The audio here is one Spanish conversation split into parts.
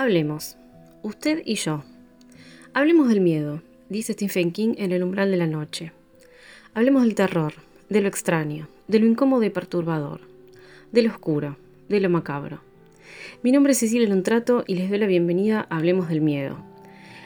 Hablemos, usted y yo. Hablemos del miedo, dice Stephen King en El umbral de la noche. Hablemos del terror, de lo extraño, de lo incómodo y perturbador, de lo oscuro, de lo macabro. Mi nombre es Cecilia Lontrato y les doy la bienvenida a Hablemos del Miedo,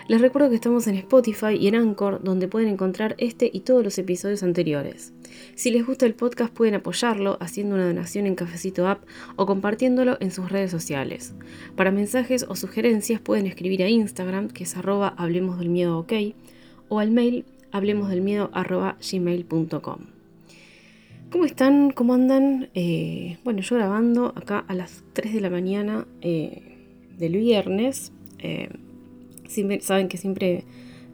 les recuerdo que estamos en Spotify y en Anchor, donde pueden encontrar este y todos los episodios anteriores. Si les gusta el podcast pueden apoyarlo haciendo una donación en Cafecito App o compartiéndolo en sus redes sociales. Para mensajes o sugerencias pueden escribir a Instagram, que es arroba hablemos del miedo o al mail hablemosdelmiedo gmail.com. ¿Cómo están? ¿Cómo andan? Eh, bueno, yo grabando acá a las 3 de la mañana eh, del viernes. Eh, saben que siempre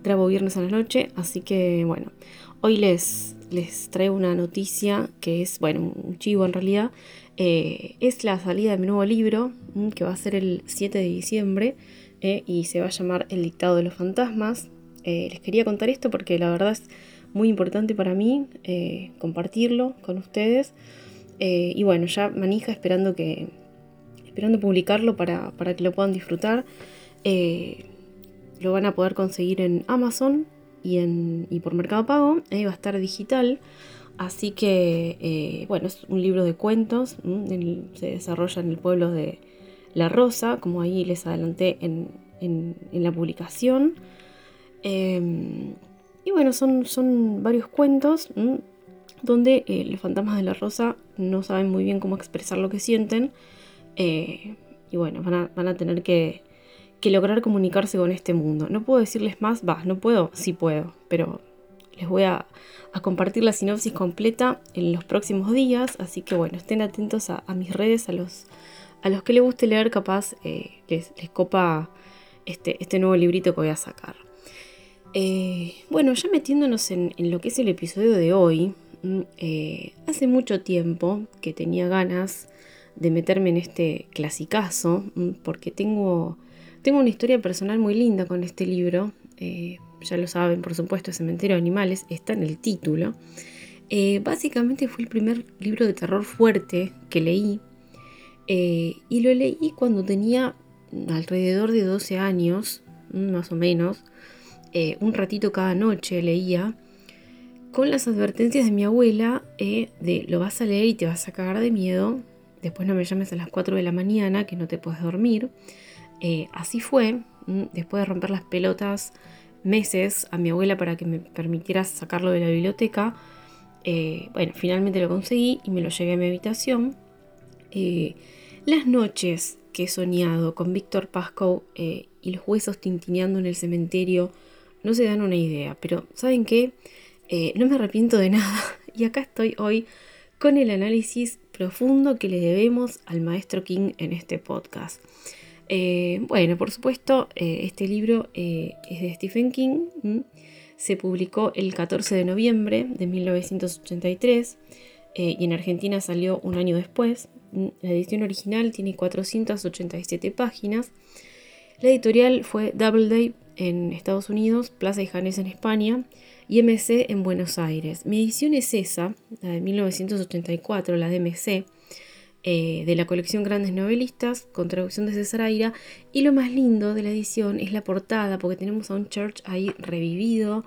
grabo viernes a la noche, así que bueno, hoy les, les traigo una noticia que es, bueno, un chivo en realidad. Eh, es la salida de mi nuevo libro, mm, que va a ser el 7 de diciembre, eh, y se va a llamar El dictado de los fantasmas. Eh, les quería contar esto porque la verdad es muy importante para mí compartirlo con ustedes. y bueno, ya manija esperando que esperando publicarlo para, para que lo puedan disfrutar. Lo van a poder conseguir en Amazon y, en, por Mercado Pago. Ahí va a estar digital. Así que, eh, bueno, es un libro de cuentos. se desarrolla en el pueblo de La Rosa, como ahí les adelanté en, la publicación. Em, y bueno, son, son varios cuentos donde eh, los fantasmas de La Rosa no saben muy bien cómo expresar lo que sienten. Eh, y bueno, van a tener que que lograr comunicarse con este mundo. No puedo decirles más, va, no puedo, sí puedo, pero les voy a, compartir la sinopsis completa en los próximos días, así que bueno, estén atentos a, mis redes, a los, a los que les guste leer, capaz eh, les, copa este, este nuevo librito que voy a sacar. Eh, bueno, ya metiéndonos en, lo que es el episodio de hoy, mm, eh, hace mucho tiempo que tenía ganas de meterme en este clasicazo, mm, porque tengo tengo una historia personal muy linda con este libro. Eh, ya lo saben, por supuesto, Cementerio de Animales está en el título. Eh, básicamente fue el primer libro de terror fuerte que leí. Eh, y lo leí cuando tenía alrededor de 12 años, más o menos. un ratito cada noche leía con las advertencias de mi abuela de lo vas a leer y te vas a cagar de miedo. Después no me llames a las 4 de la mañana que no te puedes dormir. Eh, así fue, después de romper las pelotas meses a mi abuela para que me permitiera sacarlo de la biblioteca, eh, bueno, finalmente lo conseguí y me lo llevé a mi habitación. Eh, las noches que he soñado con Víctor Pascoe y los huesos tintineando en el cementerio no se dan una idea, pero ¿saben qué? no me arrepiento de nada y acá estoy hoy con el análisis profundo que le debemos al maestro King en este podcast. Eh, bueno, por supuesto, eh, este libro eh, es de Stephen King. Se publicó el 14 de noviembre de 1983 y en Argentina salió un año después. La edición original tiene 487 páginas. La editorial fue Doubleday en Estados Unidos, Plaza y Janes en España y MC en Buenos Aires. Mi edición es esa, la de 1984, la de MC eh, de la colección Grandes Novelistas, con traducción de César Aira. Y lo más lindo de la edición es la portada, porque tenemos a un church ahí revivido,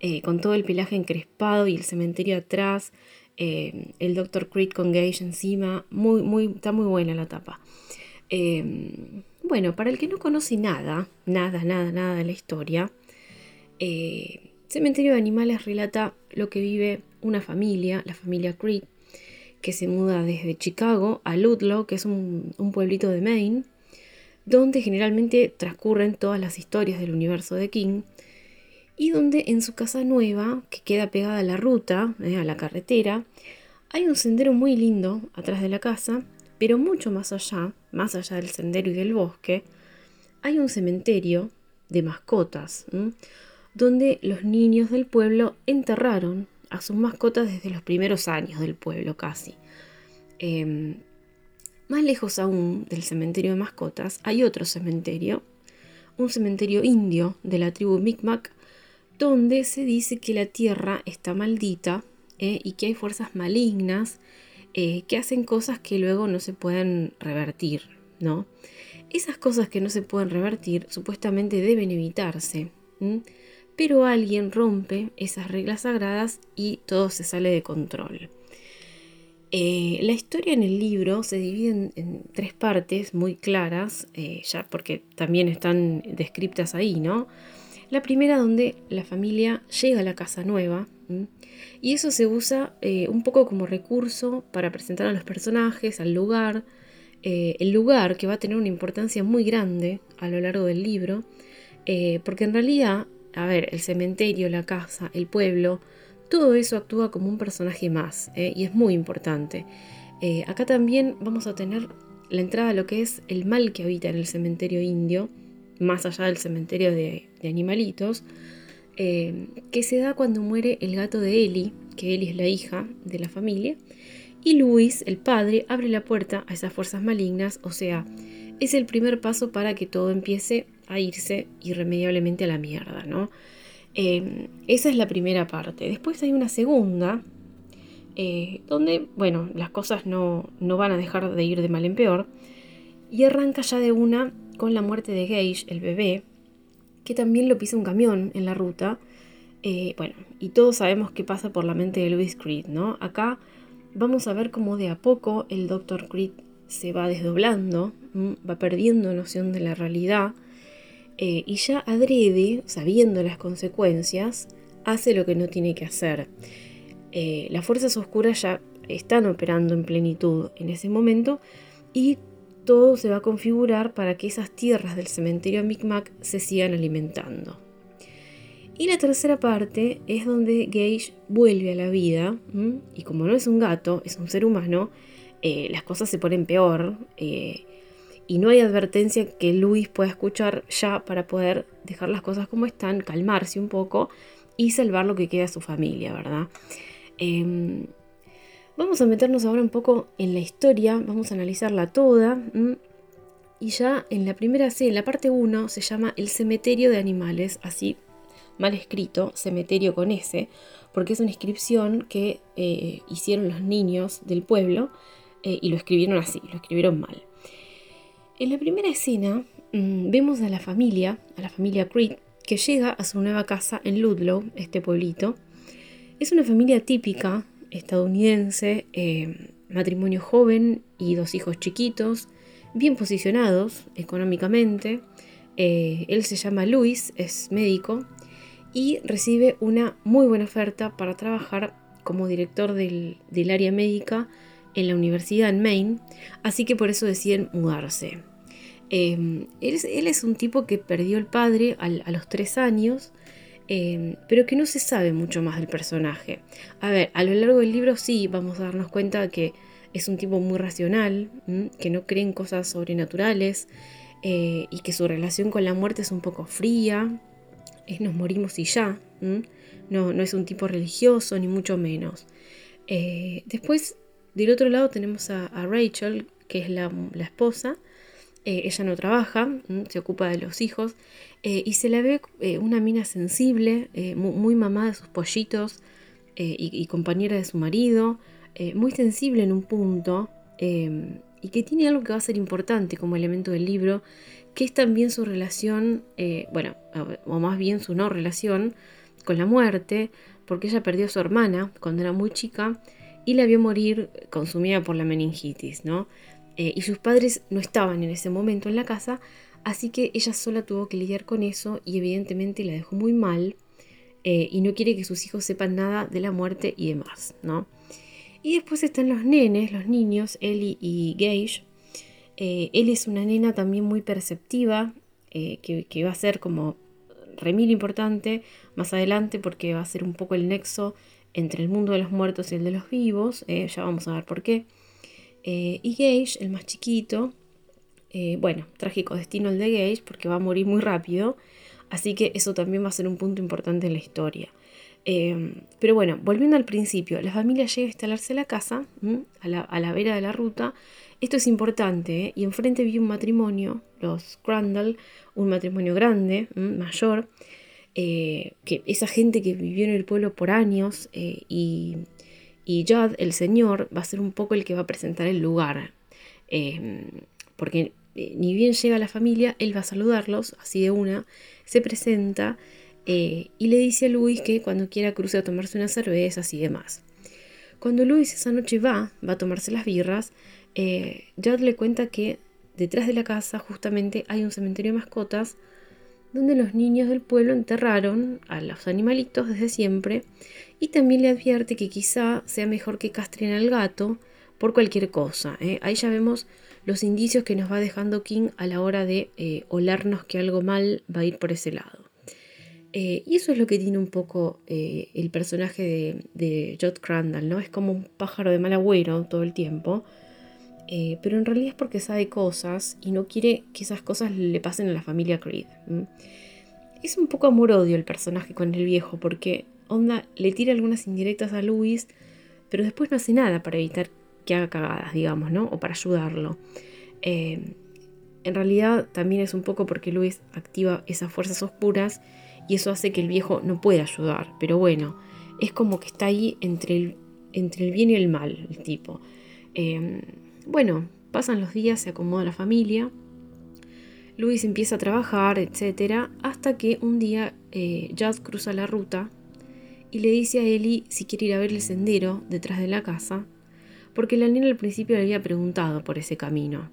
eh, con todo el pelaje encrespado y el cementerio atrás, eh, el Dr. Creed con Gage encima. Muy, muy, está muy buena la tapa. bueno, para el que no conoce nada, nada, nada, nada de la historia, Cementerio de Animales relata lo que vive una familia, la familia Creed, que se muda desde Chicago a Ludlow, que es un, pueblito de Maine, donde generalmente transcurren todas las historias del universo de King, y donde en su casa nueva, que queda pegada a la ruta, eh, a la carretera, hay un sendero muy lindo atrás de la casa, pero mucho más allá, más allá del sendero y del bosque, hay un cementerio de mascotas, donde los niños del pueblo enterraron a sus mascotas desde los primeros años del pueblo casi. Em, más lejos aún del cementerio de mascotas hay otro cementerio, un cementerio indio de la tribu Micmac, donde se dice que la tierra está maldita eh, y que hay fuerzas malignas eh, que hacen cosas que luego no se pueden revertir, ¿no? Esas cosas que no se pueden revertir supuestamente deben evitarse, pero alguien rompe esas reglas sagradas y todo se sale de control. Eh, la historia en el libro se divide en, tres partes muy claras, eh, ya porque también están descriptas ahí, ¿no? La primera donde la familia llega a la casa nueva y eso se usa eh, un poco como recurso para presentar a los personajes, al lugar, el lugar que va a tener una importancia muy grande a lo largo del libro, porque en realidad, a ver, el cementerio, la casa, el pueblo, todo eso actúa como un personaje más ¿eh? y es muy importante. Eh, acá también vamos a tener la entrada a lo que es el mal que habita en el cementerio indio, más allá del cementerio de, animalitos, eh, que se da cuando muere el gato de Eli, que Eli es la hija de la familia, y Luis, el padre, abre la puerta a esas fuerzas malignas, o sea, es el primer paso para que todo empiece a irse irremediablemente a la mierda, ¿no? Em, esa es la primera parte. Después hay una segunda, eh, donde, bueno, las cosas no, van a dejar de ir de mal en peor. Y arranca ya de una con la muerte de Gage, el bebé, que también lo pisa un camión en la ruta. Eh, bueno, y todos sabemos qué pasa por la mente de Louis Creed, ¿no? Acá vamos a ver cómo de a poco el Dr. Creed se va desdoblando, va perdiendo noción de la realidad eh, y ya adrede, sabiendo las consecuencias, hace lo que no tiene que hacer. Eh, las fuerzas oscuras ya están operando en plenitud en ese momento y todo se va a configurar para que esas tierras del cementerio Micmac se sigan alimentando. Y la tercera parte es donde Gage vuelve a la vida y como no es un gato, es un ser humano, eh, las cosas se ponen peor y no hay advertencia que Luis pueda escuchar ya para poder dejar las cosas como están, calmarse un poco y salvar lo que queda a su familia, ¿verdad? Em, vamos a meternos ahora un poco en la historia, vamos a analizarla toda. Y ya en la primera C, en la parte 1, se llama El cementerio de animales, así mal escrito, cementerio con S, porque es una inscripción que eh, hicieron los niños del pueblo eh, y lo escribieron así, lo escribieron mal. En la primera escena mm, vemos a la familia, a la familia Creed, que llega a su nueva casa en Ludlow, este pueblito. Es una familia típica estadounidense, eh, matrimonio joven y dos hijos chiquitos, bien posicionados económicamente. Eh, él se llama Luis, es médico y recibe una muy buena oferta para trabajar como director del, del área médica en la universidad en Maine, así que por eso deciden mudarse. Em, él, es un tipo que perdió el padre a los tres años, em, pero que no se sabe mucho más del personaje. A ver, a lo largo del libro sí vamos a darnos cuenta que es un tipo muy racional, que no cree en cosas sobrenaturales eh, y que su relación con la muerte es un poco fría, es nos morimos y ya, no, no, es un tipo religioso ni mucho menos. Eh, después, del otro lado tenemos a, Rachel, que es la esposa, eh, ella no trabaja, se ocupa de los hijos eh, y se la ve eh, una mina sensible, muy, mamá de sus pollitos y, compañera de su marido, muy sensible en un punto y que tiene algo que va a ser importante como elemento del libro, que es también su relación, bueno, o más bien su no relación con la muerte, porque ella perdió a su hermana cuando era muy chica y la vio morir consumida por la meningitis, ¿no? Eh, y sus padres no estaban en ese momento en la casa, así que ella sola tuvo que lidiar con eso y evidentemente la dejó muy mal eh, y no quiere que sus hijos sepan nada de la muerte y demás, ¿no? Y después están los nenes, los niños, Ellie y Gage. Eh, Ellie es una nena también muy perceptiva, que, que, va a ser como remil importante más adelante porque va a ser un poco el nexo entre el mundo de los muertos y el de los vivos, ya vamos a ver por qué. Eh, y Gage, el más chiquito, eh, bueno, trágico destino el de Gage porque va a morir muy rápido, así que eso también va a ser un punto importante en la historia. Eh, pero bueno, volviendo al principio, la familia llega a instalarse en la casa, a la, vera de la ruta. Esto es importante, y enfrente vi un matrimonio, los Crandall, un matrimonio grande, mayor, que esa gente que vivió en el pueblo por años y y Judd, el señor, va a ser un poco el que va a presentar el lugar. Em, porque eh, ni bien llega la familia, él va a saludarlos, así de una, se presenta eh, y le dice a Luis que cuando quiera cruce a tomarse unas cervezas y demás. Cuando Luis esa noche va, va a tomarse las birras, eh, le cuenta que detrás de la casa justamente hay un cementerio de mascotas donde los niños del pueblo enterraron a los animalitos desde siempre y también le advierte que quizá sea mejor que castren al gato por cualquier cosa. ¿eh? Ahí ya vemos los indicios que nos va dejando King a la hora de eh, olarnos que algo mal va a ir por ese lado. Eh, y eso es lo que tiene un poco el personaje de, de Jod Crandall, ¿no? Es como un pájaro de mal agüero todo el tiempo. Pero en realidad es porque sabe cosas y no quiere que esas cosas le pasen a la familia Creed. Es un poco amor-odio el personaje con el viejo, porque Onda le tira algunas indirectas a Luis, pero después no hace nada para evitar que haga cagadas, digamos, ¿no? O para ayudarlo. Eh, en realidad también es un poco porque Luis activa esas fuerzas oscuras y eso hace que el viejo no pueda ayudar. Pero bueno, es como que está ahí entre el, entre el bien y el mal, el tipo. Eh, bueno, pasan los días, se acomoda la familia. Luis empieza a trabajar, etc. Hasta que un día eh, cruza la ruta y le dice a Eli si quiere ir a ver el sendero detrás de la casa porque la nena al principio le había preguntado por ese camino.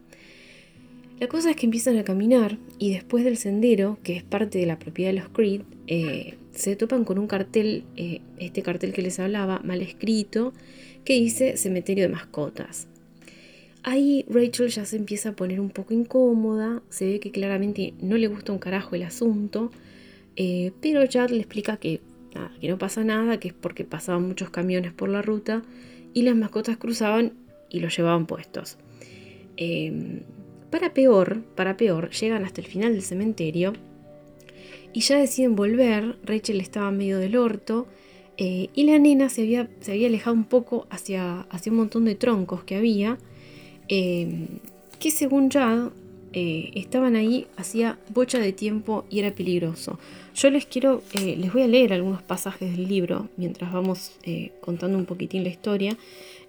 La cosa es que empiezan a caminar y después del sendero, que es parte de la propiedad de los Creed, eh, se topan con un cartel, eh, este cartel que les hablaba, mal escrito, que dice cementerio de mascotas. Ahí Rachel ya se empieza a poner un poco incómoda, se ve que claramente no le gusta un carajo el asunto, eh, pero Chad le explica que, que no pasa nada, que es porque pasaban muchos camiones por la ruta y las mascotas cruzaban y los llevaban puestos. Em, para peor, para peor, llegan hasta el final del cementerio y ya deciden volver. Rachel estaba medio del orto eh, y la nena se había, se había alejado un poco hacia, hacia un montón de troncos que había, em, que según Jad eh, estaban ahí hacía bocha de tiempo y era peligroso. Yo les quiero, eh, les voy a leer algunos pasajes del libro mientras vamos eh, contando un poquitín la historia.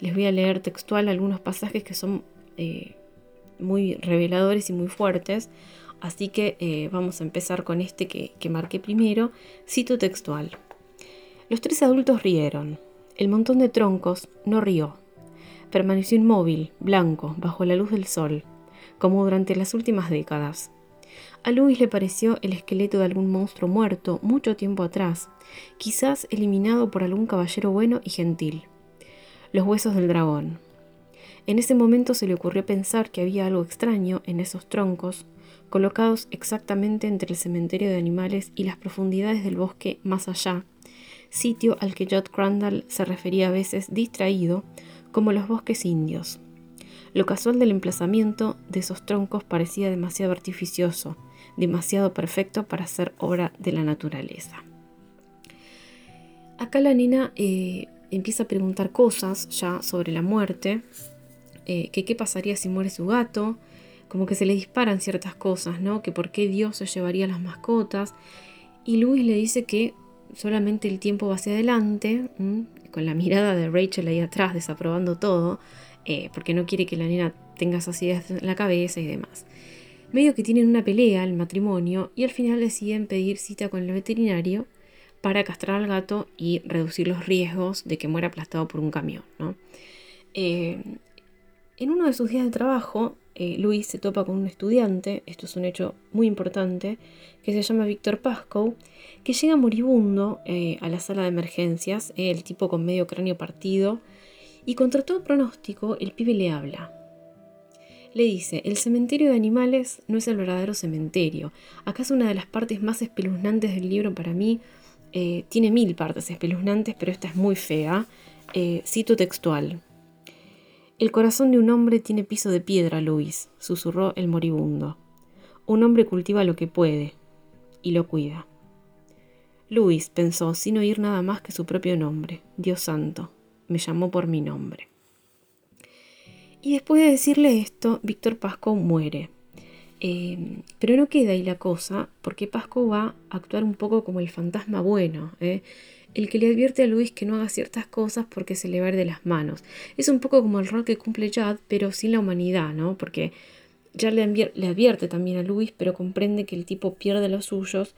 Les voy a leer textual algunos pasajes que son muy reveladores y muy fuertes. Así que vamos a empezar con este que, que marqué primero. Cito textual. Los tres adultos rieron. El montón de troncos no rió. Permaneció inmóvil, blanco, bajo la luz del sol como durante las últimas décadas. A Luis le pareció el esqueleto de algún monstruo muerto mucho tiempo atrás, quizás eliminado por algún caballero bueno y gentil. Los huesos del dragón. En ese momento se le ocurrió pensar que había algo extraño en esos troncos, colocados exactamente entre el cementerio de animales y las profundidades del bosque más allá, sitio al que Jod Crandall se refería a veces distraído como los bosques indios. Lo casual del emplazamiento de esos troncos parecía demasiado artificioso, demasiado perfecto para ser obra de la naturaleza. Acá la nena eh, empieza a preguntar cosas ya sobre la muerte, eh, que qué pasaría si muere su gato, como que se le disparan ciertas cosas, ¿no? Que por qué Dios se llevaría las mascotas. Y Luis le dice que solamente el tiempo va hacia adelante, con la mirada de Rachel ahí atrás, desaprobando todo, eh, porque no quiere que la nena tenga esas ideas en la cabeza y demás. Medio que tienen una pelea el matrimonio y al final deciden pedir cita con el veterinario para castrar al gato y reducir los riesgos de que muera aplastado por un camión. Eh, en uno de sus días de trabajo, eh, Luis se topa con un estudiante, esto es un hecho muy importante, que se llama Víctor Pascoe, que llega moribundo a la sala de emergencias, el tipo con medio cráneo partido, y contra todo pronóstico, el pibe le habla. Le dice, el cementerio de animales no es el verdadero cementerio. ¿Acaso una de las partes más espeluznantes del libro para mí? Eh, tiene mil partes espeluznantes, pero esta es muy fea. Eh, cito textual. El corazón de un hombre tiene piso de piedra, Luis, susurró el moribundo. Un hombre cultiva lo que puede y lo cuida. Luis pensó sin oír nada más que su propio nombre, Dios santo me llamó por mi nombre. Y después de decirle esto, Víctor Pasco muere. Eh, pero no queda ahí la cosa, porque Pasco va a actuar un poco como el fantasma bueno, ¿eh? El que le advierte a Luis que no haga ciertas cosas porque se le va de las manos. Es un poco como el rol que cumple Jad, pero sin la humanidad, ¿no? Porque ya le, advierte también a Luis, pero comprende que el tipo pierde los suyos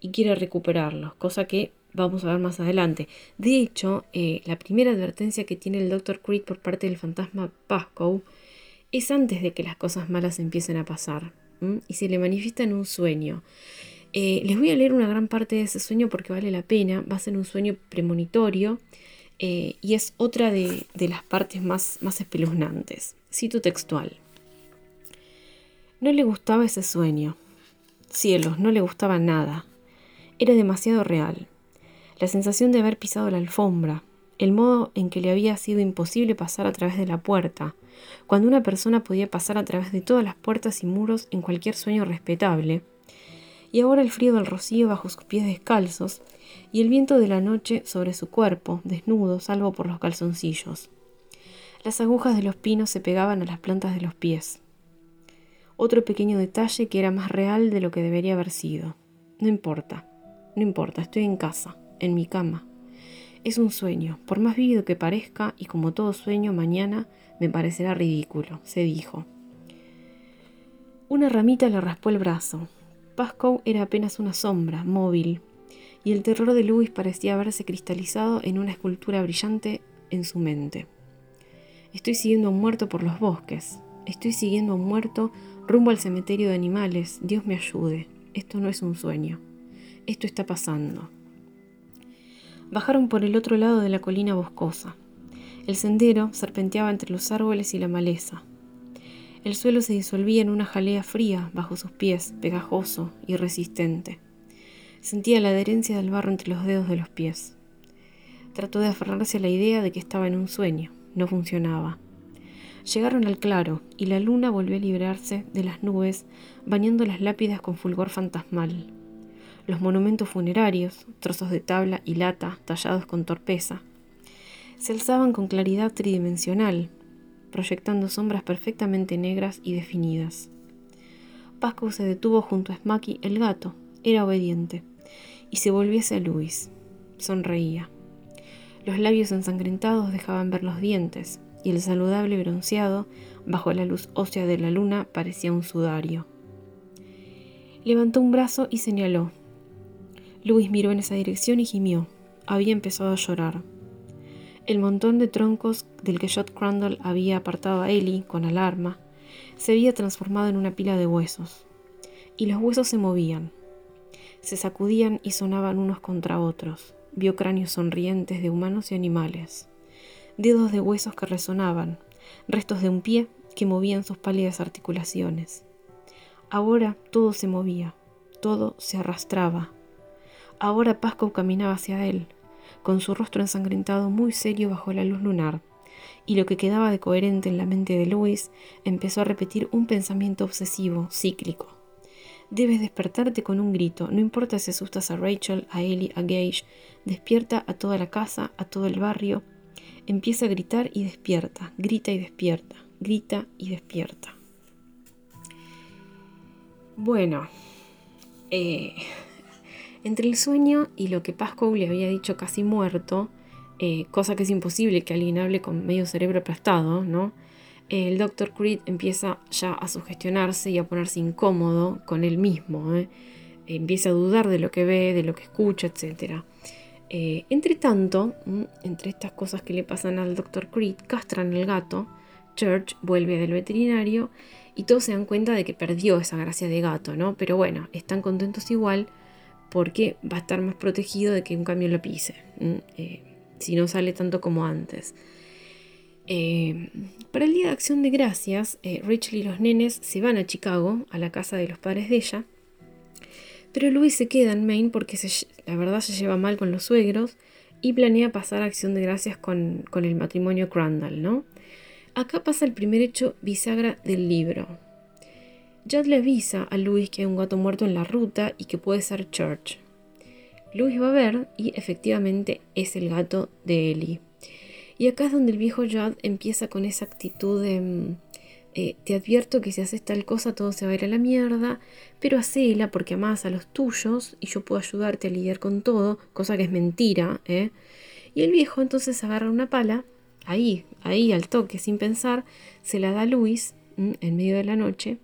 y quiere recuperarlos, cosa que vamos a ver más adelante. De hecho, eh, la primera advertencia que tiene el Dr. Creed por parte del fantasma Pascoe es antes de que las cosas malas empiecen a pasar y se le manifiesta en un sueño. Eh, les voy a leer una gran parte de ese sueño porque vale la pena. Va a ser un sueño premonitorio eh, y es otra de, las partes más, más espeluznantes. Cito textual. No le gustaba ese sueño. Cielos, no le gustaba nada. Era demasiado real. La sensación de haber pisado la alfombra, el modo en que le había sido imposible pasar a través de la puerta, cuando una persona podía pasar a través de todas las puertas y muros en cualquier sueño respetable, y ahora el frío del rocío bajo sus pies descalzos, y el viento de la noche sobre su cuerpo, desnudo, salvo por los calzoncillos. Las agujas de los pinos se pegaban a las plantas de los pies. Otro pequeño detalle que era más real de lo que debería haber sido. No importa, no importa, estoy en casa, en mi cama. Es un sueño, por más vívido que parezca, y como todo sueño, mañana me parecerá ridículo, se dijo. Una ramita le raspó el brazo. Pascoe era apenas una sombra, móvil, y el terror de Louis parecía haberse cristalizado en una escultura brillante en su mente. Estoy siguiendo a un muerto por los bosques. Estoy siguiendo a un muerto rumbo al cementerio de animales. Dios me ayude. Esto no es un sueño. Esto está pasando. Bajaron por el otro lado de la colina boscosa. El sendero serpenteaba entre los árboles y la maleza. El suelo se disolvía en una jalea fría bajo sus pies, pegajoso y resistente. Sentía la adherencia del barro entre los dedos de los pies. Trató de aferrarse a la idea de que estaba en un sueño. No funcionaba. Llegaron al claro y la luna volvió a librarse de las nubes, bañando las lápidas con fulgor fantasmal. Los monumentos funerarios, trozos de tabla y lata tallados con torpeza, se alzaban con claridad tridimensional, proyectando sombras perfectamente negras y definidas. Pascu se detuvo junto a Smacky el gato, era obediente, y se volvió hacia Luis. Sonreía. Los labios ensangrentados dejaban ver los dientes, y el saludable bronceado, bajo la luz ósea de la luna, parecía un sudario. Levantó un brazo y señaló. Luis miró en esa dirección y gimió. Había empezado a llorar. El montón de troncos del que Jot Crandall había apartado a Ellie con alarma se había transformado en una pila de huesos, y los huesos se movían, se sacudían y sonaban unos contra otros. Vio cráneos sonrientes de humanos y animales, dedos de huesos que resonaban, restos de un pie que movían sus pálidas articulaciones. Ahora todo se movía, todo se arrastraba. Ahora Pasco caminaba hacia él, con su rostro ensangrentado muy serio bajo la luz lunar, y lo que quedaba de coherente en la mente de Louis empezó a repetir un pensamiento obsesivo, cíclico. Debes despertarte con un grito, no importa si asustas a Rachel, a Ellie, a Gage, despierta a toda la casa, a todo el barrio. Empieza a gritar y despierta, grita y despierta, grita y despierta. Bueno, eh, entre el sueño y lo que Pascoe le había dicho casi muerto, eh, cosa que es imposible que alguien hable con medio cerebro aplastado, ¿no? el Dr. Creed empieza ya a sugestionarse y a ponerse incómodo con él mismo. ¿eh? Empieza a dudar de lo que ve, de lo que escucha, etc. Eh, entre tanto, entre estas cosas que le pasan al Dr. Creed, castran el gato, Church vuelve del veterinario y todos se dan cuenta de que perdió esa gracia de gato, ¿no? Pero bueno, están contentos igual porque va a estar más protegido de que un camión lo pise, eh, si no sale tanto como antes. Eh, para el Día de Acción de Gracias, eh, Rachel y los nenes se van a Chicago, a la casa de los padres de ella, pero Louis se queda en Maine porque la verdad se lleva mal con los suegros y planea pasar Acción de Gracias con, con el matrimonio Crandall, ¿no? Acá pasa el primer hecho bisagra del libro. Judd le avisa a Louis que hay un gato muerto en la ruta y que puede ser Church. Louis va a ver y efectivamente es el gato de Ellie. Y acá es donde el viejo Judd empieza con esa actitud de mm, eh, te advierto que si haces tal cosa todo se va a ir a la mierda, pero hacela porque amas a los tuyos y yo puedo ayudarte a lidiar con todo, cosa que es mentira, ¿eh? Y el viejo entonces agarra una pala, ahí, ahí al toque, sin pensar, se la da a Luis en medio de la noche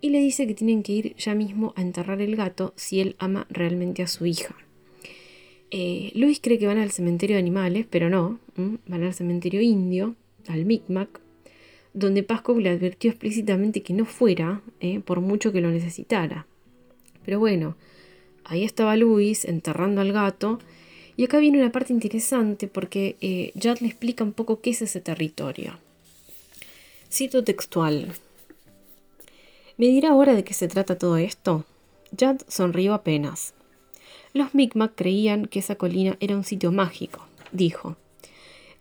y le dice que tienen que ir ya mismo a enterrar el gato si él ama realmente a su hija. Eh, Luis cree que van al cementerio de animales, pero no, van al cementerio indio, al Micmac, donde Pasco le advirtió explícitamente que no fuera, eh, por mucho que lo necesitara. Pero bueno, ahí estaba Luis enterrando al gato, y acá viene una parte interesante porque eh, Judd le explica un poco qué es ese territorio. Cito textual. ¿Me dirá ahora de qué se trata todo esto? Judd sonrió apenas. Los Micmac creían que esa colina era un sitio mágico, dijo.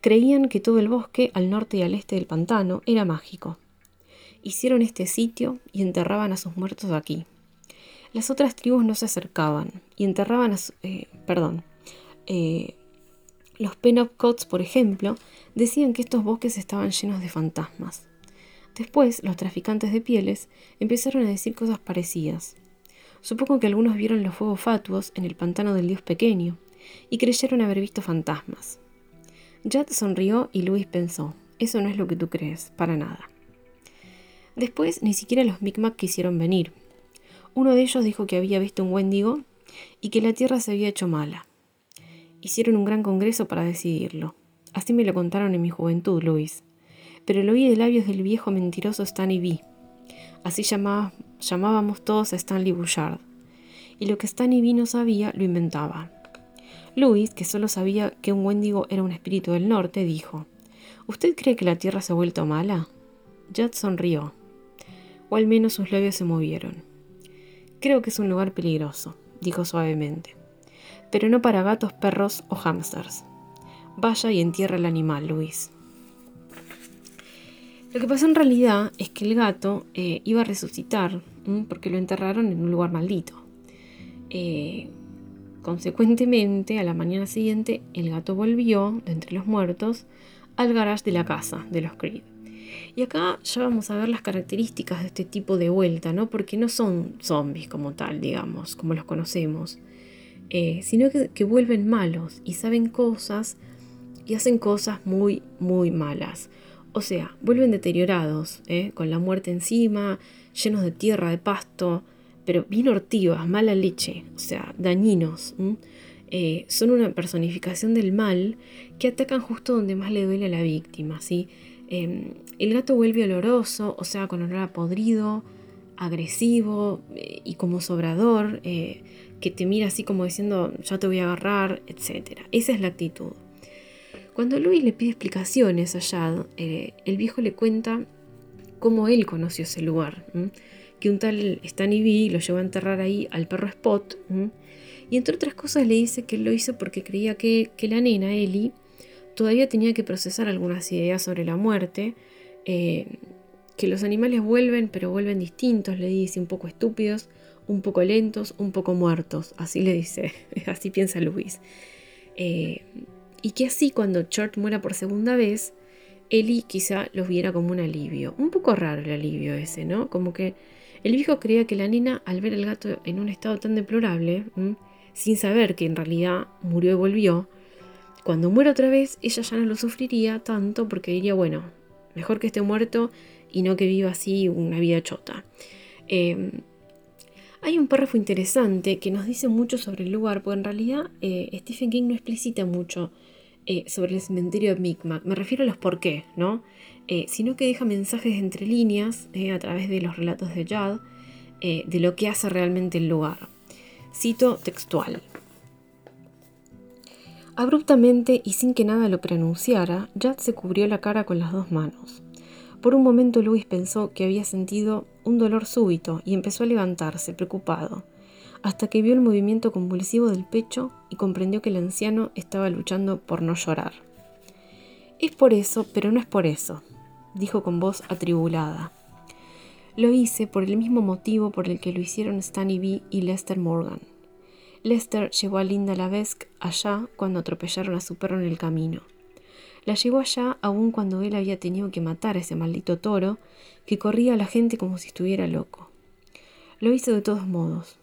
Creían que todo el bosque al norte y al este del pantano era mágico. Hicieron este sitio y enterraban a sus muertos aquí. Las otras tribus no se acercaban y enterraban a eh, perdón. Eh, los Penobscots, por ejemplo, decían que estos bosques estaban llenos de fantasmas. Después, los traficantes de pieles empezaron a decir cosas parecidas. Supongo que algunos vieron los fuegos fatuos en el pantano del dios pequeño y creyeron haber visto fantasmas. Judd sonrió y Luis pensó, eso no es lo que tú crees, para nada. Después ni siquiera los Micmac quisieron venir. Uno de ellos dijo que había visto un Wendigo y que la tierra se había hecho mala. Hicieron un gran congreso para decidirlo. Así me lo contaron en mi juventud, Luis. Pero lo oí de labios del viejo mentiroso Stanley B. Así llamábamos todos a Stanley Bouchard. Y lo que Stanley B no sabía, lo inventaba. Louis, que solo sabía que un Wendigo era un espíritu del norte, dijo, ¿Usted cree que la Tierra se ha vuelto mala? Judd sonrió, o al menos sus labios se movieron. Creo que es un lugar peligroso, dijo suavemente, pero no para gatos, perros o hámsters. Vaya y entierra el animal, Luis. Lo que pasó en realidad es que el gato eh, iba a resucitar porque lo enterraron en un lugar maldito. Eh, Consecuentemente, a la mañana siguiente, el gato volvió, de entre los muertos, al garage de la casa de los Creed. Y acá ya vamos a ver las características de este tipo de vuelta, ¿no? Porque no son zombies como tal, digamos, como los conocemos, eh, sino que, vuelven malos y saben cosas y hacen cosas muy, muy malas. O sea, vuelven deteriorados, ¿eh? con la muerte encima, llenos de tierra, de pasto, pero bien hortivas, mala leche, o sea, dañinos. Eh, son una personificación del mal que atacan justo donde más le duele a la víctima. ¿sí? Em, el gato vuelve oloroso, o sea, con olor a podrido, agresivo eh, y como sobrador, eh, que te mira así como diciendo, ya te voy a agarrar, etc. Esa es la actitud. Cuando Luis le pide explicaciones a Shad, el viejo le cuenta cómo él conoció ese lugar que un tal Stanley B lo llevó a enterrar ahí al perro Spot. Y entre otras cosas le dice que él lo hizo porque creía que, la nena, Ellie, todavía tenía que procesar algunas ideas sobre la muerte. Eh, que los animales vuelven, pero vuelven distintos, le dice, un poco estúpidos, un poco lentos, un poco muertos. Así le dice, así piensa Luis. Eh, y que así cuando Church muera por segunda vez, Ellie quizá los viera como un alivio. Un poco raro el alivio ese, ¿no? Como que el viejo creía que la nena, al ver al gato en un estado tan deplorable, sin saber que en realidad murió y volvió, cuando muera otra vez, ella ya no lo sufriría tanto porque diría, bueno, mejor que esté muerto y no que viva así una vida chota. Em, hay un párrafo interesante que nos dice mucho sobre el lugar, porque en realidad eh, Stephen King no explicita mucho eh, sobre el cementerio de Micmac. Me refiero a los por qué, ¿no? Eh, sino que deja mensajes entre líneas eh, a través de los relatos de eh, de lo que hace realmente el lugar. Cito textual. Abruptamente y sin que nada lo preanunciara, Judd se cubrió la cara con las dos manos. Por un momento Luis pensó que había sentido un dolor súbito y empezó a levantarse, preocupado, hasta que vio el movimiento convulsivo del pecho y comprendió que el anciano estaba luchando por no llorar. Es por eso, pero no es por eso, dijo con voz atribulada. Lo hice por el mismo motivo por el que lo hicieron Stanley B. y Lester Morgan. Lester llevó a Linda Lavesque allá cuando atropellaron a su perro en el camino. La llevó allá aún cuando él había tenido que matar a ese maldito toro que corría a la gente como si estuviera loco. Lo hizo de todos modos.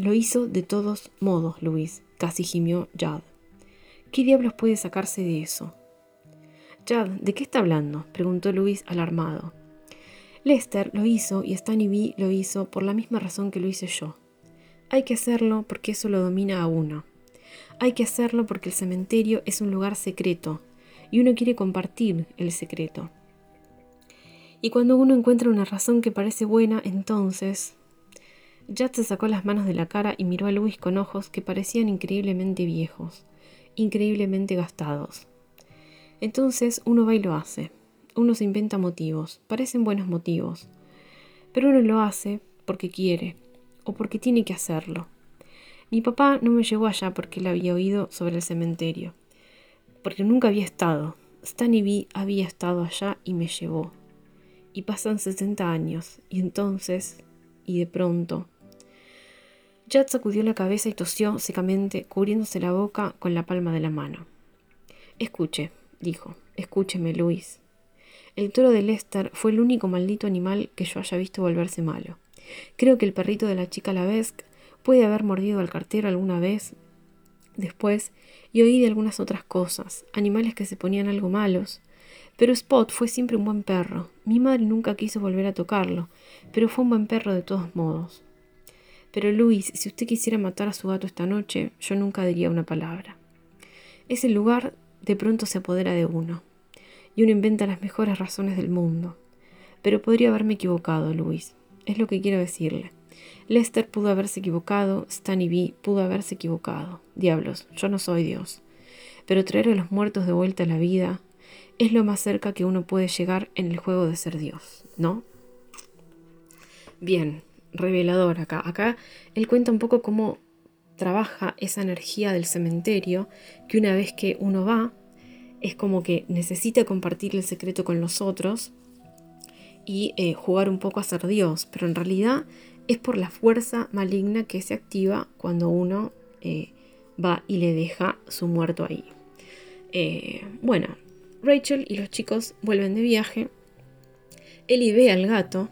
Lo hizo de todos modos, Luis, casi gimió Judd. ¿Qué diablos puede sacarse de eso? Chad, ¿de qué está hablando? preguntó Luis alarmado. Lester lo hizo y Stanley B lo hizo por la misma razón que lo hice yo. Hay que hacerlo porque eso lo domina a uno. Hay que hacerlo porque el cementerio es un lugar secreto y uno quiere compartir el secreto. Y cuando uno encuentra una razón que parece buena, entonces... Jad se sacó las manos de la cara y miró a Luis con ojos que parecían increíblemente viejos, increíblemente gastados. Entonces uno va y lo hace. Uno se inventa motivos, parecen buenos motivos, pero uno lo hace porque quiere o porque tiene que hacerlo. Mi papá no me llevó allá porque él había oído sobre el cementerio, porque nunca había estado. Stanley B había estado allá y me llevó. Y pasan 60 años, y entonces, y de pronto, Jad sacudió la cabeza y tosió secamente, cubriéndose la boca con la palma de la mano. Escuche, dijo, escúcheme, Luis. El toro de Lester fue el único maldito animal que yo haya visto volverse malo. Creo que el perrito de la chica Lavesque puede haber mordido al cartero alguna vez después y oí de algunas otras cosas, animales que se ponían algo malos. Pero Spot fue siempre un buen perro. Mi madre nunca quiso volver a tocarlo, pero fue un buen perro de todos modos. Pero Luis, si usted quisiera matar a su gato esta noche, yo nunca diría una palabra. Ese lugar de pronto se apodera de uno y uno inventa las mejores razones del mundo. Pero podría haberme equivocado, Luis. Es lo que quiero decirle. Lester pudo haberse equivocado, Stanley B pudo haberse equivocado. Diablos, yo no soy Dios. Pero traer a los muertos de vuelta a la vida es lo más cerca que uno puede llegar en el juego de ser Dios, ¿no? Bien, revelador acá. Acá él cuenta un poco cómo trabaja esa energía del cementerio, que una vez que uno va, es como que necesita compartir el secreto con los otros y eh, jugar un poco a ser Dios, pero en realidad es por la fuerza maligna que se activa cuando uno eh, va y le deja su muerto ahí. Eh, bueno, Rachel y los chicos vuelven de viaje. Ellie ve al gato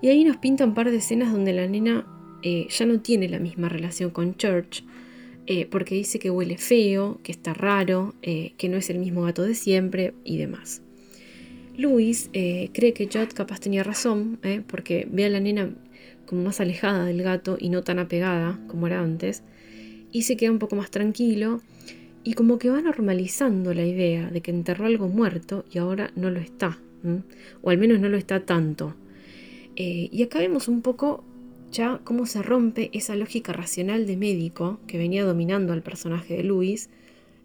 y ahí nos pinta un par de escenas donde la nena ya no tiene la misma relación con Church eh, porque dice que huele feo, que está raro, eh, que no es el mismo gato de siempre y demás. Luis eh, cree que Judd capaz tenía razón, porque ve a la nena como más alejada del gato y no tan apegada como era antes, y se queda un poco más tranquilo y como que va normalizando la idea de que enterró algo muerto y ahora no lo está, o al menos no lo está tanto. Y acá vemos un poco ya cómo se rompe esa lógica racional de médico que venía dominando al personaje de Luis,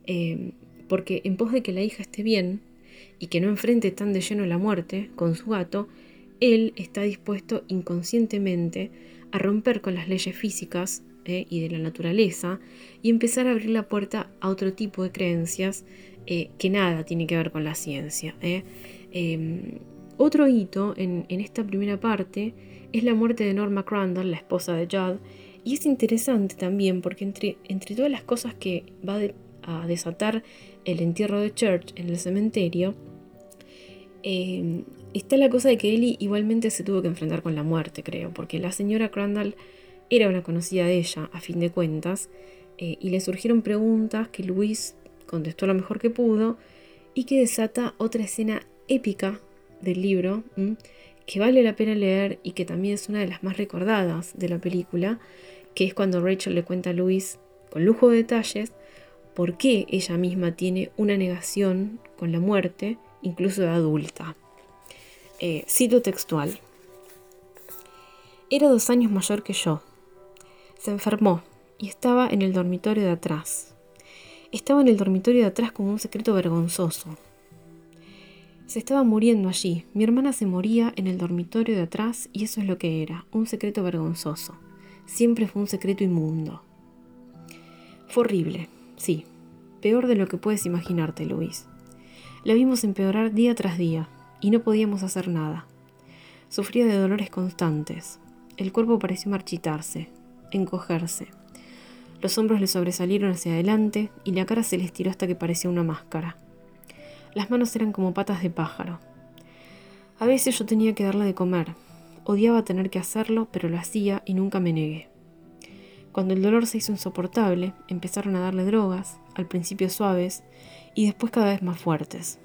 eh, porque en pos de que la hija esté bien y que no enfrente tan de lleno la muerte con su gato, él está dispuesto inconscientemente a romper con las leyes físicas eh, y de la naturaleza y empezar a abrir la puerta a otro tipo de creencias eh, que nada tiene que ver con la ciencia. Em, otro hito en, esta primera parte es la muerte de Norma Crandall, la esposa de Judd, y es interesante también porque entre, entre todas las cosas que va a desatar el entierro de Church en el cementerio, eh, está la cosa de que Ellie igualmente se tuvo que enfrentar con la muerte, creo, porque la señora Crandall era una conocida de ella, a fin de cuentas, eh, y le surgieron preguntas que Luis contestó lo mejor que pudo, y que desata otra escena épica del libro, que vale la pena leer y que también es una de las más recordadas de la película, que es cuando Rachel le cuenta a Luis, con lujo de detalles, por qué ella misma tiene una negación con la muerte, incluso de adulta. Eh, cito textual. Era dos años mayor que yo. Se enfermó y estaba en el dormitorio de atrás. Estaba en el dormitorio de atrás con un secreto vergonzoso. Se estaba muriendo allí. Mi hermana se moría en el dormitorio de atrás y eso es lo que era, un secreto vergonzoso. Siempre fue un secreto inmundo. Fue horrible, sí. Peor de lo que puedes imaginarte, Luis. La vimos empeorar día tras día y no podíamos hacer nada. Sufría de dolores constantes. El cuerpo pareció marchitarse, encogerse. Los hombros le sobresalieron hacia adelante y la cara se le estiró hasta que parecía una máscara. Las manos eran como patas de pájaro. A veces yo tenía que darle de comer. Odiaba tener que hacerlo, pero lo hacía y nunca me negué. Cuando el dolor se hizo insoportable, empezaron a darle drogas, al principio suaves y después cada vez más fuertes.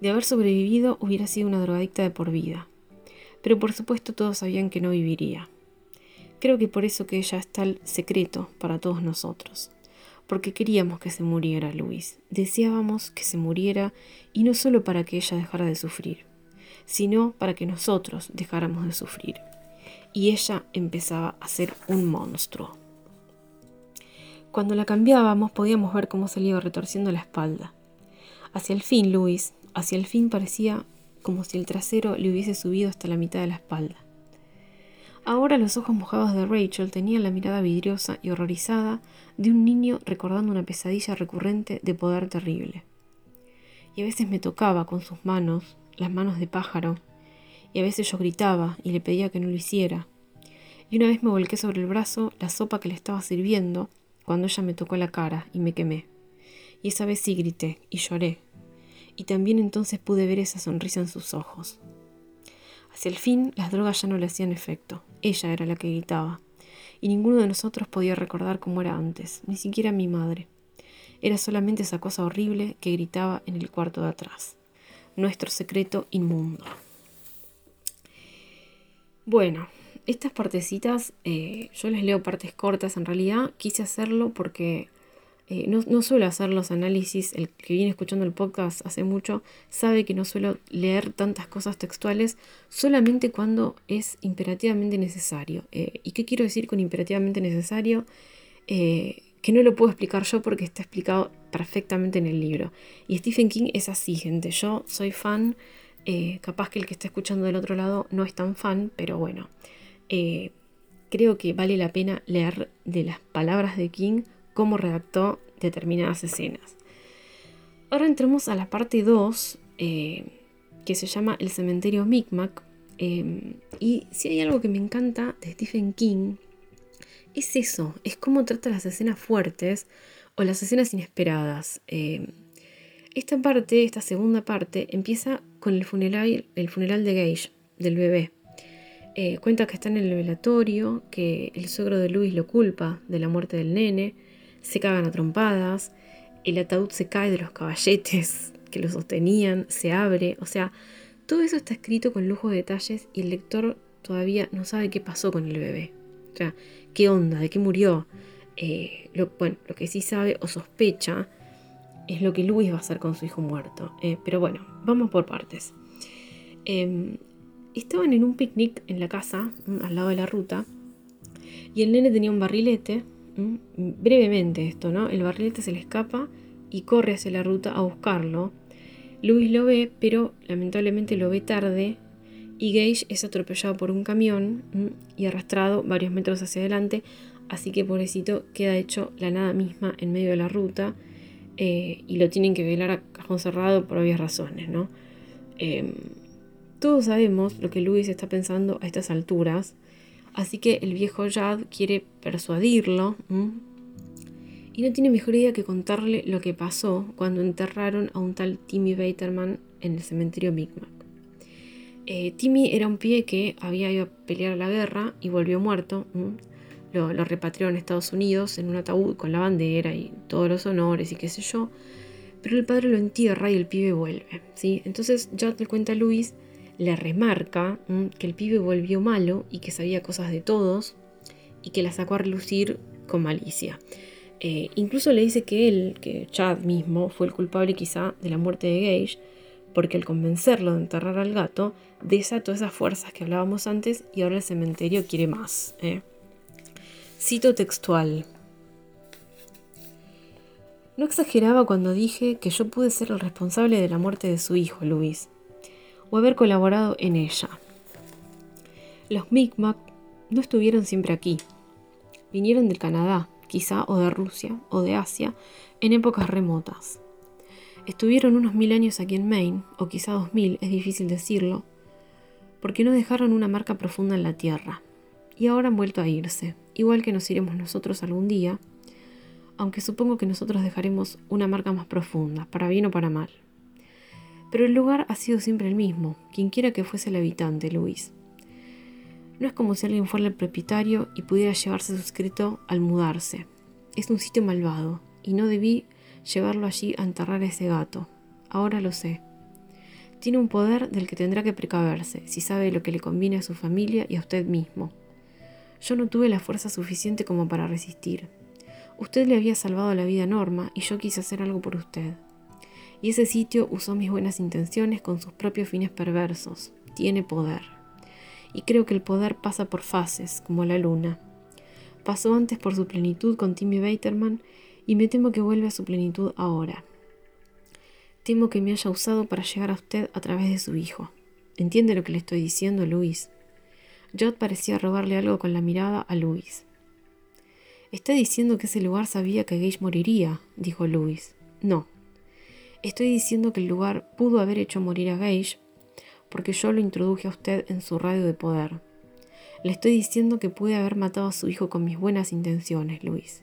De haber sobrevivido hubiera sido una drogadicta de por vida. Pero por supuesto todos sabían que no viviría. Creo que por eso que ella es tal secreto para todos nosotros. Porque queríamos que se muriera Luis. Deseábamos que se muriera y no solo para que ella dejara de sufrir, sino para que nosotros dejáramos de sufrir. Y ella empezaba a ser un monstruo. Cuando la cambiábamos podíamos ver cómo iba retorciendo la espalda. Hacia el fin, Luis, hacia el fin parecía como si el trasero le hubiese subido hasta la mitad de la espalda. Ahora los ojos mojados de Rachel tenían la mirada vidriosa y horrorizada de un niño recordando una pesadilla recurrente de poder terrible. Y a veces me tocaba con sus manos, las manos de pájaro, y a veces yo gritaba y le pedía que no lo hiciera. Y una vez me volqué sobre el brazo la sopa que le estaba sirviendo cuando ella me tocó la cara y me quemé. Y esa vez sí grité y lloré. Y también entonces pude ver esa sonrisa en sus ojos. Hacia el fin, las drogas ya no le hacían efecto. Ella era la que gritaba. Y ninguno de nosotros podía recordar cómo era antes, ni siquiera mi madre. Era solamente esa cosa horrible que gritaba en el cuarto de atrás. Nuestro secreto inmundo. Bueno, estas partecitas, eh, yo les leo partes cortas en realidad, quise hacerlo porque eh, no, suelo hacer los análisis, el que viene escuchando el podcast hace mucho sabe que no suelo leer tantas cosas textuales solamente cuando es imperativamente necesario. Eh, ¿Y qué quiero decir con imperativamente necesario? que no lo puedo explicar yo porque está explicado perfectamente en el libro. Y Stephen King es así, gente. Yo soy fan, capaz que el que está escuchando del otro lado no es tan fan, pero bueno. Eh, creo que vale la pena leer de las palabras de King cómo redactó determinadas escenas. Ahora entramos a la parte 2, eh, que se llama El cementerio Micmac. Eh, y si hay algo que me encanta de Stephen King, es eso, es cómo trata las escenas fuertes o las escenas inesperadas. esta parte, esta segunda parte, empieza con el funeral, el funeral de Gage, del bebé. Eh, cuenta que está en el velatorio, que el suegro de Luis lo culpa de la muerte del nene, se cagan a trompadas, el ataúd se cae de los caballetes que lo sostenían, se abre, o sea, todo eso está escrito con lujo de detalles y el lector todavía no sabe qué pasó con el bebé. O sea, qué onda, de qué murió. Eh, bueno, lo que sí sabe o sospecha es lo que Luis va a hacer con su hijo muerto. Eh, pero bueno, vamos por partes. Em, Estaban en un picnic en la casa, al lado de la ruta, y el nene tenía un barrilete, brevemente esto, ¿no? El barrilete se le escapa y corre hacia la ruta a buscarlo. Luis lo ve, pero lamentablemente lo ve tarde y Gage es atropellado por un camión mm, y arrastrado varios metros hacia adelante, así que pobrecito queda hecho la nada misma en medio de la ruta eh, y lo tienen que velar a cajón cerrado por obvias razones, ¿no? Em, todos sabemos lo que Luis está pensando a estas alturas, así que el viejo Jad quiere persuadirlo y no tiene mejor idea que contarle lo que pasó cuando enterraron a un tal Timmy Baterman en el cementerio Micmac. Eh, Timmy era un pie que había ido a pelear la guerra y volvió muerto. Lo, lo, repatriaron a Estados Unidos en un ataúd con la bandera y todos los honores y qué sé yo. Pero el padre lo entierra y el pibe vuelve. ¿sí? Entonces ya le cuenta a Luis le remarca que el pibe volvió malo y que sabía cosas de todos y que la sacó a relucir con malicia. Eh, incluso le dice que él, que Chad mismo, fue el culpable quizá de la muerte de Gage, porque al convencerlo de enterrar al gato, desató esas fuerzas que hablábamos antes y ahora el cementerio quiere más. ¿eh? Cito textual. No exageraba cuando dije que yo pude ser el responsable de la muerte de su hijo, Luis o haber colaborado en ella. Los Mi'kmaq no estuvieron siempre aquí. Vinieron del Canadá, quizá, o de Rusia, o de Asia, en épocas remotas. Estuvieron unos mil años aquí en Maine, o quizá dos mil, es difícil decirlo, porque no dejaron una marca profunda en la tierra. Y ahora han vuelto a irse, igual que nos iremos nosotros algún día, aunque supongo que nosotros dejaremos una marca más profunda, para bien o para mal. Pero el lugar ha sido siempre el mismo, quienquiera que fuese el habitante, Luis. No es como si alguien fuera el propietario y pudiera llevarse su escrito al mudarse. Es un sitio malvado, y no debí llevarlo allí a enterrar a ese gato. Ahora lo sé. tiene un poder del que tendrá que precaverse si sabe lo que le conviene a su familia y a usted mismo. Yo no tuve la fuerza suficiente como para resistir. Usted le había salvado la vida a Norma y yo quise hacer algo por usted. Y ese sitio usó mis buenas intenciones con sus propios fines perversos. Tiene poder. Y creo que el poder pasa por fases, como la luna. Pasó antes por su plenitud con Timmy Baterman y me temo que vuelve a su plenitud ahora. Temo que me haya usado para llegar a usted a través de su hijo. ¿Entiende lo que le estoy diciendo, Luis? Jod parecía robarle algo con la mirada a Luis. Está diciendo que ese lugar sabía que Gage moriría, dijo Luis. No. Estoy diciendo que el lugar pudo haber hecho morir a Gage porque yo lo introduje a usted en su radio de poder. Le estoy diciendo que pude haber matado a su hijo con mis buenas intenciones, Luis.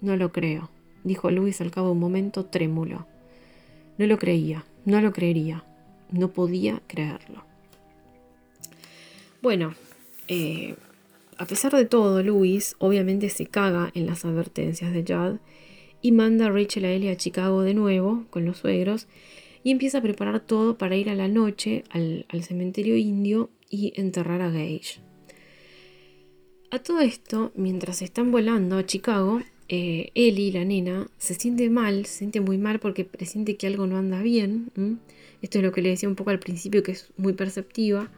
No lo creo, dijo Luis al cabo de un momento trémulo. No lo creía, no lo creería, no podía creerlo. Bueno, eh, a pesar de todo, Luis obviamente se caga en las advertencias de Judd y manda a Rachel a Ellie a Chicago de nuevo con los suegros y empieza a preparar todo para ir a la noche al, cementerio indio y enterrar a Gage. A todo esto, mientras están volando a Chicago, eh, Ellie, la nena, se siente mal, se siente muy mal porque presiente que algo no anda bien. Esto es lo que le decía un poco al principio, que es muy perceptiva.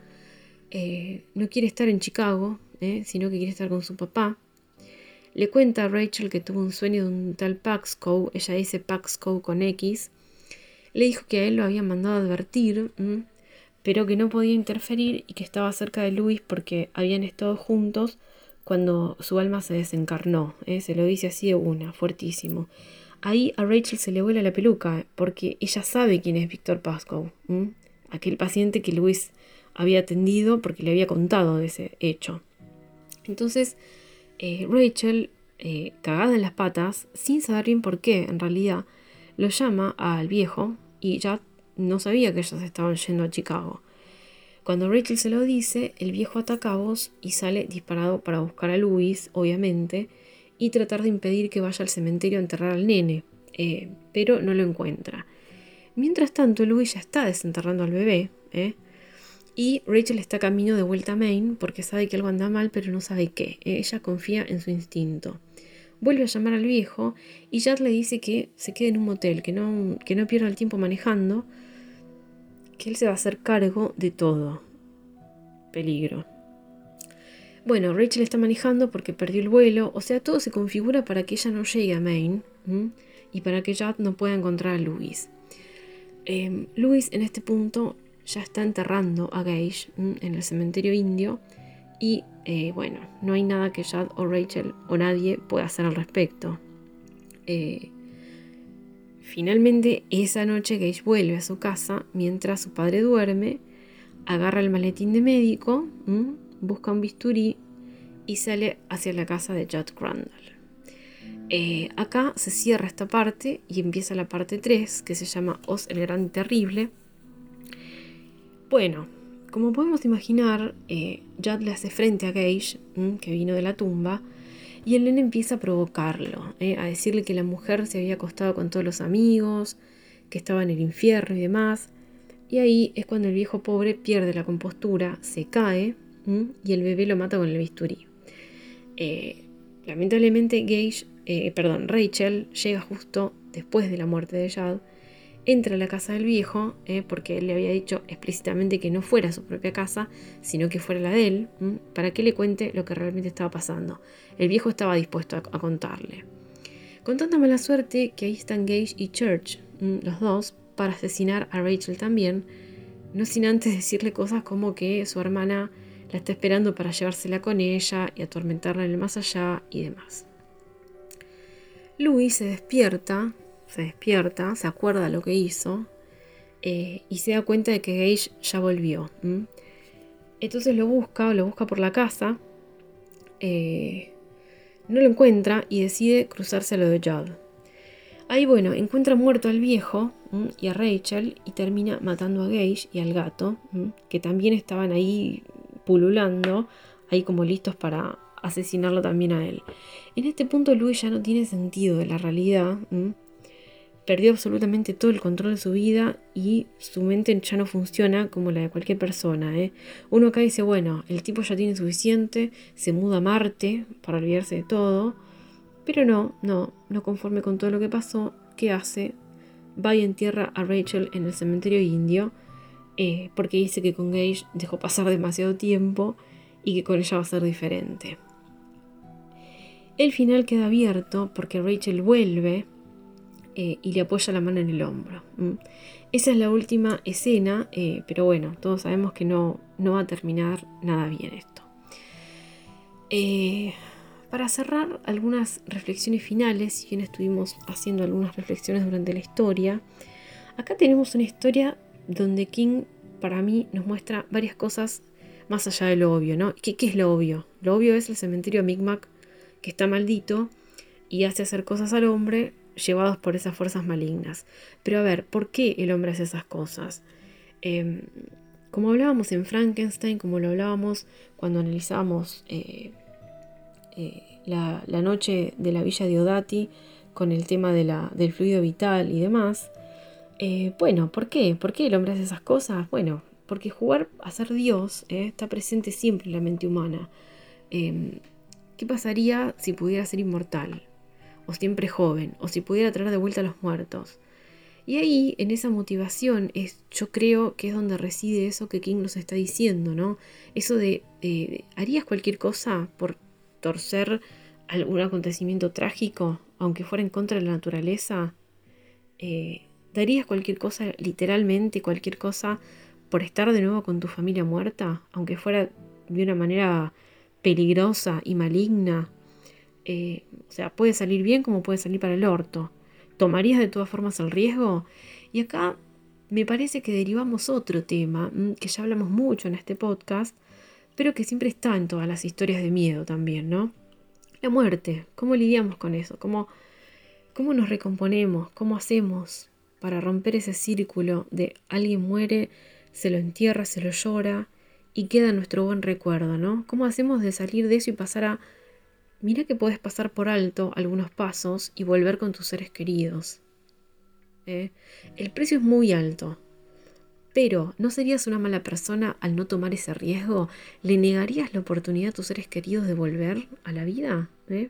Eh, no quiere estar en Chicago, ¿eh? sino que quiere estar con su papá. Le cuenta a Rachel que tuvo un sueño de un tal Paxco, ella dice Paxco con X. Le dijo que a él lo había mandado a advertir, pero que no podía interferir y que estaba cerca de Luis porque habían estado juntos cuando su alma se desencarnó. ¿eh? Se lo dice así de una, fuertísimo. Ahí a Rachel se le vuela la peluca porque ella sabe quién es Víctor Pascoe, aquel paciente que Luis había atendido porque le había contado de ese hecho. Entonces, eh, Rachel, eh, cagada en las patas, sin saber bien por qué, en realidad, lo llama al viejo y ya no sabía que ellos estaban yendo a Chicago. Cuando Rachel se lo dice, el viejo ataca a vos y sale disparado para buscar a Luis, obviamente, y tratar de impedir que vaya al cementerio a enterrar al nene, eh, pero no lo encuentra. Mientras tanto, Luis ya está desenterrando al bebé, ¿eh? Y Rachel está camino de vuelta a Maine porque sabe que algo anda mal, pero no sabe qué. Ella confía en su instinto. Vuelve a llamar al viejo y Jad le dice que se quede en un motel, que no, que no pierda el tiempo manejando, que él se va a hacer cargo de todo. Peligro. Bueno, Rachel está manejando porque perdió el vuelo, o sea, todo se configura para que ella no llegue a Maine y para que Jad no pueda encontrar a Louis. Eh, Louis en este punto ya está enterrando a Gage en el cementerio indio y eh, bueno, no hay nada que Jad o Rachel o nadie pueda hacer al respecto. Eh, Finalmente, esa noche Gage vuelve a su casa mientras su padre duerme, agarra el maletín de médico, busca un bisturí y sale hacia la casa de Judd Crandall. Eh, acá se cierra esta parte y empieza la parte 3 que se llama Os el Gran Terrible. Bueno, como podemos imaginar, eh, Judd le hace frente a Gage, que vino de la tumba, y el nene empieza a provocarlo, ¿eh? a decirle que la mujer se había acostado con todos los amigos, que estaba en el infierno y demás. Y ahí es cuando el viejo pobre pierde la compostura, se cae y el bebé lo mata con el bisturí. Eh, lamentablemente Gage, eh, perdón, Rachel llega justo después de la muerte de Jad entra a la casa del viejo, eh, porque él le había dicho explícitamente que no fuera su propia casa, sino que fuera la de él, para que le cuente lo que realmente estaba pasando. El viejo estaba dispuesto a, contarle. Con tanta mala suerte que ahí están Gage y Church, los dos, para asesinar a Rachel también, no sin antes decirle cosas como que su hermana la está esperando para llevársela con ella y atormentarla en el más allá y demás. Louis se despierta se despierta, se acuerda lo que hizo eh, y se da cuenta de que Gage ya volvió. Entonces lo busca, lo busca por la casa, eh, no lo encuentra y decide cruzarse a lo de Judd. Ahí, bueno, encuentra muerto al viejo y a Rachel y termina matando a Gage y al gato, que también estaban ahí pululando, ahí como listos para asesinarlo también a él. En este punto Louis ya no tiene sentido de la realidad perdió absolutamente todo el control de su vida y su mente ya no funciona como la de cualquier persona. ¿eh? Uno acá dice, bueno, el tipo ya tiene suficiente, se muda a Marte para olvidarse de todo, pero no, no, no conforme con todo lo que pasó, ¿qué hace? Va y entierra a Rachel en el cementerio indio, eh, porque dice que con Gage dejó pasar demasiado tiempo y que con ella va a ser diferente. El final queda abierto porque Rachel vuelve eh, y le apoya la mano en el hombro. Esa es la última escena, eh, pero bueno, todos sabemos que no, no va a terminar nada bien esto. Eh, para cerrar algunas reflexiones finales, si bien estuvimos haciendo algunas reflexiones durante la historia, acá tenemos una historia donde King para mí nos muestra varias cosas más allá de lo obvio, ¿no? ¿Qué, qué es lo obvio? Lo obvio es el cementerio Micmac que está maldito y hace hacer cosas al hombre llevados por esas fuerzas malignas. Pero a ver, ¿por qué el hombre hace esas cosas? Em, como hablábamos en Frankenstein, como lo hablábamos cuando analizábamos eh, eh, la, noche de la villa de Odati con el tema del fluido vital y demás, eh, bueno, ¿por qué? ¿Por qué el hombre hace esas cosas? Bueno, porque jugar a ser Dios está presente siempre en la mente humana. Em, ¿Qué pasaría si pudiera ser inmortal? O siempre joven, o si pudiera traer de vuelta a los muertos. Y ahí, en esa motivación, es, yo creo que es donde reside eso que King nos está diciendo, ¿no? Eso de, ¿harías cualquier cosa por torcer algún acontecimiento trágico, aunque fuera en contra de la naturaleza? Eh, ¿Darías cualquier cosa, literalmente cualquier cosa, por estar de nuevo con tu familia muerta, aunque fuera de una manera peligrosa y maligna? Eh, o sea, puede salir bien como puede salir para el orto. ¿Tomarías de todas formas el riesgo? Y acá me parece que derivamos otro tema, mm, que ya hablamos mucho en este podcast, pero que siempre está en todas las historias de miedo también, ¿no? La muerte, ¿cómo lidiamos con eso? ¿Cómo, cómo nos recomponemos? ¿Cómo hacemos para romper ese círculo de alguien muere, se lo entierra, se lo llora y queda nuestro buen recuerdo, ¿no? ¿Cómo hacemos de salir de eso y pasar a mira que puedes pasar por alto algunos pasos y volver con tus seres queridos. ¿eh? El precio es muy alto, pero ¿no serías una mala persona al no tomar ese riesgo? ¿Le negarías la oportunidad a tus seres queridos de volver a la vida? ¿Eh?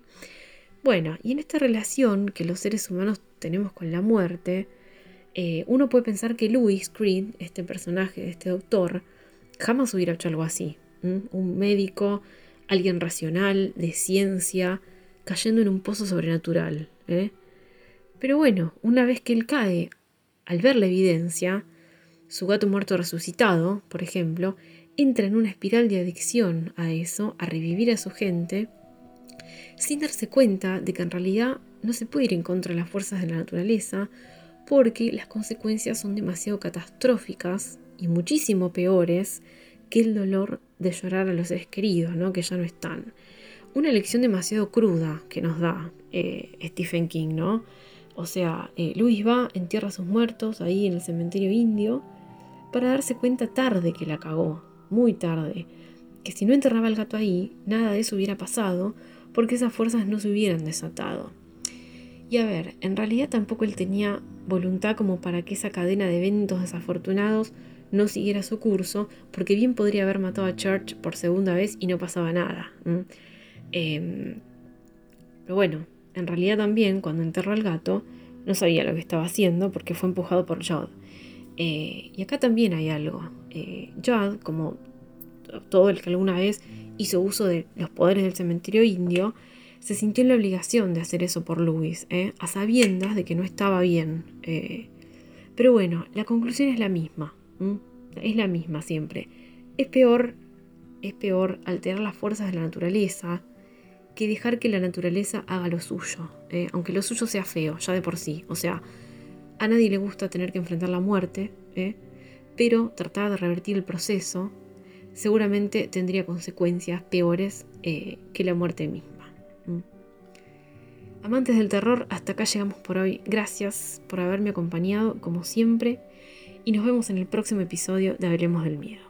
Bueno, y en esta relación que los seres humanos tenemos con la muerte, eh, uno puede pensar que Louis Creed, este personaje, este doctor, jamás hubiera hecho algo así. Un médico alguien racional, de ciencia, cayendo en un pozo sobrenatural. ¿eh? Pero bueno, una vez que él cae, al ver la evidencia, su gato muerto resucitado, por ejemplo, entra en una espiral de adicción a eso, a revivir a su gente, sin darse cuenta de que en realidad no se puede ir en contra de las fuerzas de la naturaleza, porque las consecuencias son demasiado catastróficas y muchísimo peores que el dolor de llorar a los seres queridos, ¿no? que ya no están. Una lección demasiado cruda que nos da eh, Stephen King, ¿no? O sea, eh, Luis va, entierra a sus muertos ahí en el cementerio indio para darse cuenta tarde que la cagó, muy tarde, que si no enterraba el gato ahí, nada de eso hubiera pasado porque esas fuerzas no se hubieran desatado. Y a ver, en realidad tampoco él tenía voluntad como para que esa cadena de eventos desafortunados no siguiera su curso, porque bien podría haber matado a Church por segunda vez y no pasaba nada. Em, pero bueno, en realidad también cuando enterró al gato, no sabía lo que estaba haciendo porque fue empujado por Jod. Eh, y acá también hay algo. Eh, Jod, como todo el que alguna vez hizo uso de los poderes del cementerio indio, se sintió en la obligación de hacer eso por Louis, ¿eh? a sabiendas de que no estaba bien. pero bueno, la conclusión es la misma. Es la misma siempre. Es peor, es peor alterar las fuerzas de la naturaleza que dejar que la naturaleza haga lo suyo, ¿eh? aunque lo suyo sea feo, ya de por sí. O sea, a nadie le gusta tener que enfrentar la muerte, ¿eh? pero tratar de revertir el proceso seguramente tendría consecuencias peores eh, que la muerte misma. Amantes del terror, hasta acá llegamos por hoy. Gracias por haberme acompañado, como siempre y nos vemos en el próximo episodio de Hablemos del Miedo.